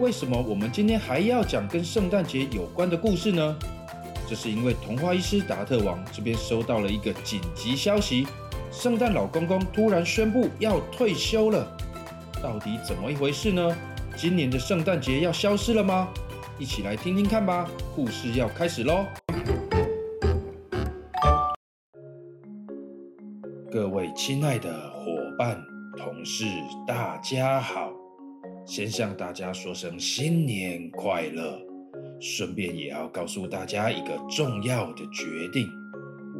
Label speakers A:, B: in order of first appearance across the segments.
A: 为什么我们今天还要讲跟圣诞节有关的故事呢？这是因为童话医师达特王这边收到了一个紧急消息，圣诞老公公突然宣布要退休了。到底怎么一回事呢？今年的圣诞节要消失了吗？一起来听听看吧。故事要开始喽！各位亲爱的伙伴、同事，大家好！先向大家说声新年快乐，顺便也要告诉大家一个重要的决定：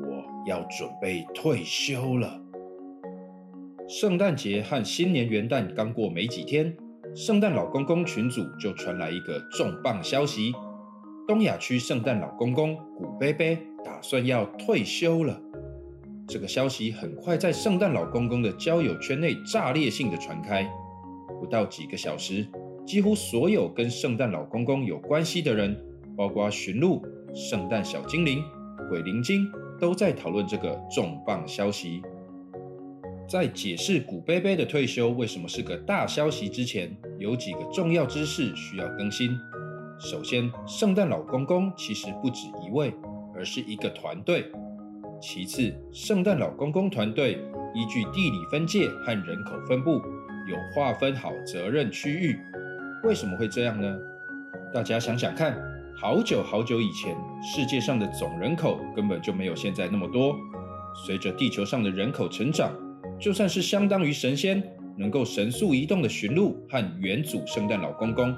A: 我要准备退休了。圣诞节和新年元旦刚过没几天，圣诞老公公群组就传来一个重磅消息：东亚区圣诞老公公古贝贝打算要退休了。这个消息很快在圣诞老公公的交友圈内炸裂性的传开，不到几个小时，几乎所有跟圣诞老公公有关系的人，包括驯鹿、圣诞小精灵、鬼灵精，都在讨论这个重磅消息。在解释古贝贝的退休为什么是个大消息之前，有几个重要知识需要更新。首先，圣诞老公公其实不止一位，而是一个团队。其次，圣诞老公公团队依据地理分界和人口分布，有划分好责任区域。为什么会这样呢？大家想想看，好久好久以前，世界上的总人口根本就没有现在那么多。随着地球上的人口成长，就算是相当于神仙，能够神速移动的驯鹿和元祖圣诞老公公，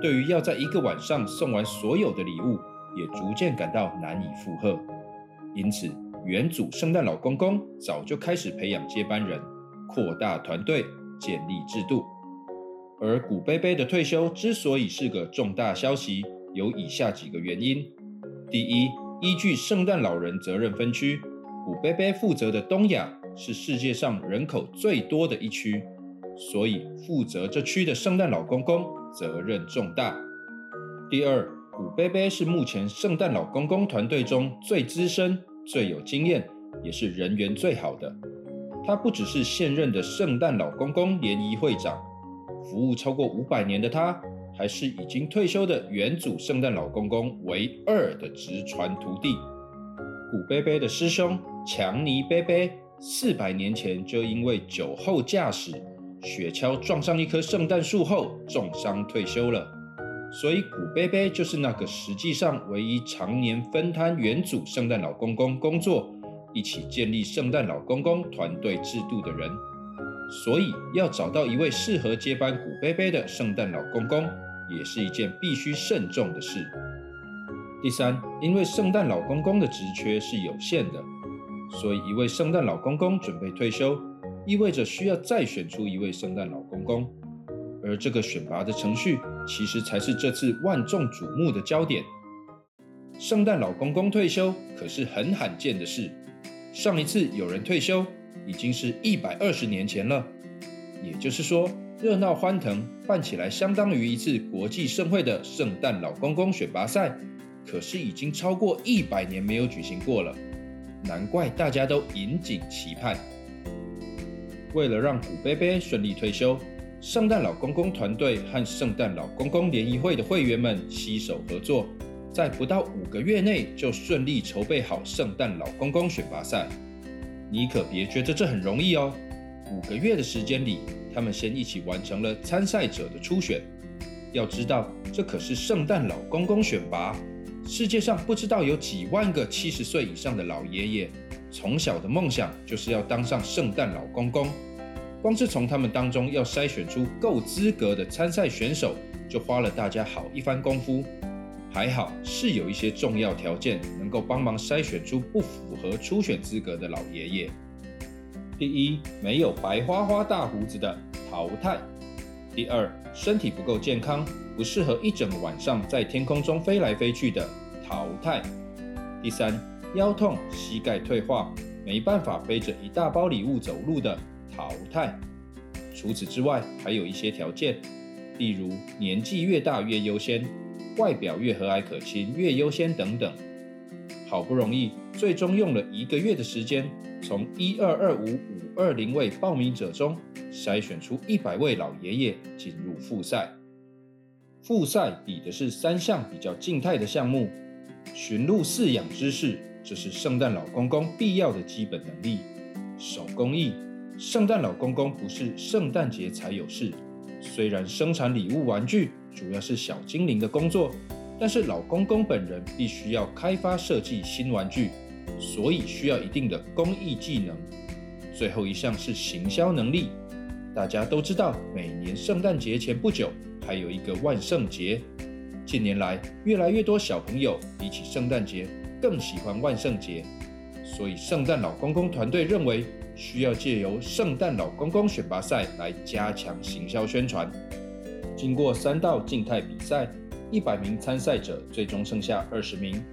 A: 对于要在一个晚上送完所有的礼物，也逐渐感到难以负荷。因此，元祖圣诞老公公早就开始培养接班人，扩大团队，建立制度。而古贝贝的退休之所以是个重大消息，有以下几个原因：第一，依据圣诞老人责任分区，古贝贝负责的东亚是世界上人口最多的一区，所以负责这区的圣诞老公公责任重大。第二，古贝贝是目前圣诞老公公团队中最资深。最有经验，也是人缘最好的。他不只是现任的圣诞老公公联谊会长，服务超过五百年的他，还是已经退休的元祖圣诞老公公唯二的直传徒弟。古贝贝的师兄强尼贝贝，四百年前就因为酒后驾驶，雪橇撞上一棵圣诞树后重伤退休了。所以，古贝贝就是那个实际上唯一常年分摊元祖圣诞老公公工作，一起建立圣诞老公公团队制度的人。所以，要找到一位适合接班古贝贝的圣诞老公公，也是一件必须慎重的事。第三，因为圣诞老公公的职缺是有限的，所以一位圣诞老公公准备退休，意味着需要再选出一位圣诞老公公。而这个选拔的程序，其实才是这次万众瞩目的焦点。圣诞老公公退休可是很罕见的事，上一次有人退休，已经是一百二十年前了。也就是说，热闹欢腾、办起来相当于一次国际盛会的圣诞老公公选拔赛，可是已经超过一百年没有举行过了。难怪大家都引颈期盼。为了让古贝贝顺利退休。圣诞老公公团队和圣诞老公公联谊会的会员们携手合作，在不到五个月内就顺利筹备好圣诞老公公选拔赛。你可别觉得这很容易哦！五个月的时间里，他们先一起完成了参赛者的初选。要知道，这可是圣诞老公公选拔，世界上不知道有几万个七十岁以上的老爷爷，从小的梦想就是要当上圣诞老公公。光是从他们当中要筛选出够资格的参赛选手，就花了大家好一番功夫。还好是有一些重要条件能够帮忙筛选出不符合初选资格的老爷爷。第一，没有白花花大胡子的淘汰；第二，身体不够健康，不适合一整晚上在天空中飞来飞去的，淘汰。第三，腰痛、膝盖退化，没办法背着一大包礼物走路的，淘汰。除此之外，还有一些条件，例如年纪越大越优先，外表越和蔼可亲越优先等等。好不容易，最终用了一个月的时间，从一二二五五二零位报名者中筛选出一百位老爷爷进入复赛。复赛比的是三项比较静态的项目：驯鹿饲养知识，这是圣诞老公公必要的基本能力；手工艺。圣诞老公公不是圣诞节才有事，虽然生产礼物玩具主要是小精灵的工作，但是老公公本人必须要开发设计新玩具，所以需要一定的工艺技能。最后一项是行销能力。大家都知道，每年圣诞节前不久还有一个万圣节，近年来越来越多小朋友比起圣诞节更喜欢万圣节，所以圣诞老公公团队认为。需要借由圣诞老公公选拔赛来加强行销宣传。经过三道静态比赛，一百名参赛者最终剩下二十名。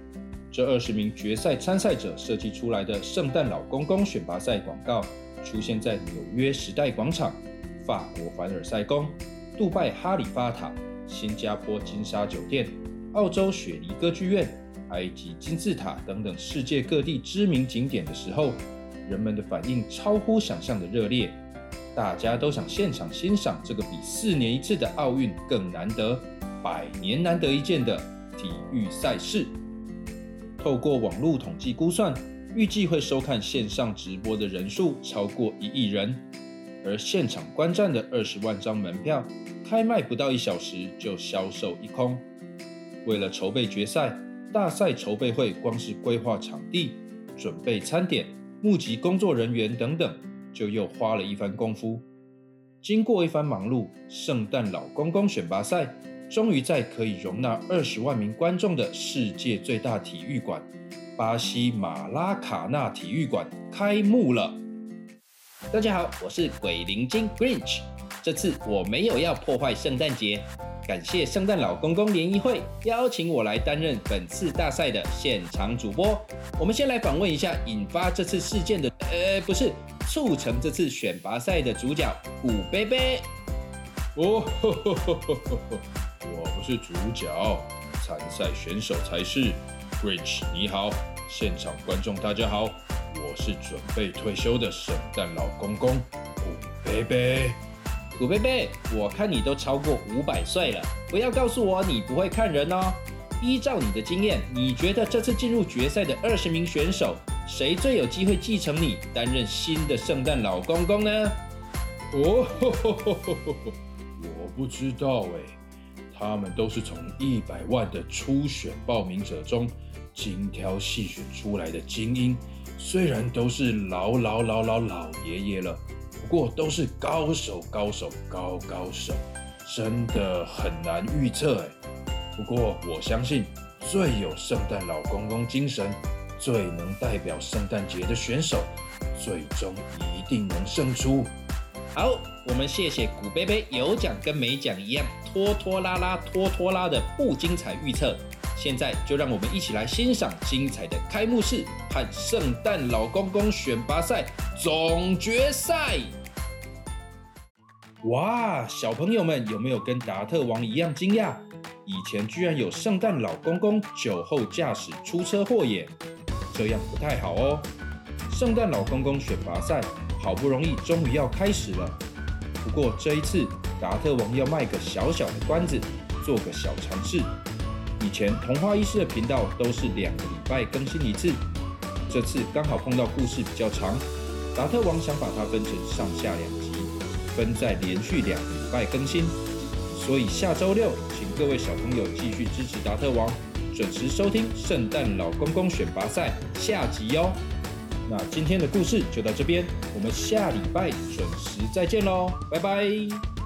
A: 这二十名决赛参赛者设计出来的圣诞老公公选拔赛广告，出现在纽约时代广场、法国凡尔赛宫、杜拜哈利法塔、新加坡金沙酒店、澳洲雪梨歌剧院、埃及金字塔等等世界各地知名景点的时候。人们的反应超乎想象的热烈，大家都想现场欣赏这个比四年一次的奥运更难得、百年难得一见的体育赛事。透过网络统计估算，预计会收看线上直播的人数超过一亿人，而现场观战的二十万张门票，开卖不到一小时就销售一空。为了筹备决赛，大赛筹备会光是规划场地、准备餐点。募集工作人员等等，就又花了一番功夫。经过一番忙碌，圣诞老公公选拔赛终于在可以容纳二十万名观众的世界最大体育馆——巴西马拉卡纳体育馆开幕了。大家好，我是鬼灵精 Grinch。这次我没有要破坏圣诞节。感谢圣诞老公公联谊会邀请我来担任本次大赛的现场主播。我们先来访问一下引发这次事件的，呃，不是促成这次选拔赛的主角古贝贝。
B: 哦，我不是主角，参赛选手才是。Rich，你好，现场观众大家好，我是准备退休的圣诞老公公古贝贝。
A: 古贝贝，我看你都超过五百岁了，不要告诉我你不会看人哦。依照你的经验，你觉得这次进入决赛的二十名选手，谁最有机会继承你担任新的圣诞老公公呢？
B: 哦，我不知道哎，他们都是从一百万的初选报名者中精挑细选出来的精英，虽然都是老老老老老爷爷了。不过都是高手，高手，高高手，真的很难预测哎。不过我相信，最有圣诞老公公精神、最能代表圣诞节的选手，最终一定能胜出。
A: 好，我们谢谢古贝贝有奖跟没奖一样，拖拖拉拉，拖拖拉的不精彩预测。现在就让我们一起来欣赏精彩的开幕式和圣诞老公公选拔赛总决赛。哇，小朋友们有没有跟达特王一样惊讶？以前居然有圣诞老公公酒后驾驶出车祸耶！这样不太好哦。圣诞老公公选拔赛好不容易终于要开始了，不过这一次达特王要卖个小小的关子，做个小尝试。以前童话医师的频道都是两个礼拜更新一次，这次刚好碰到故事比较长，达特王想把它分成上下两集。分在连续两个礼拜更新，所以下周六请各位小朋友继续支持达特王，准时收听圣诞老公公选拔赛下集哟。那今天的故事就到这边，我们下礼拜准时再见喽，拜拜。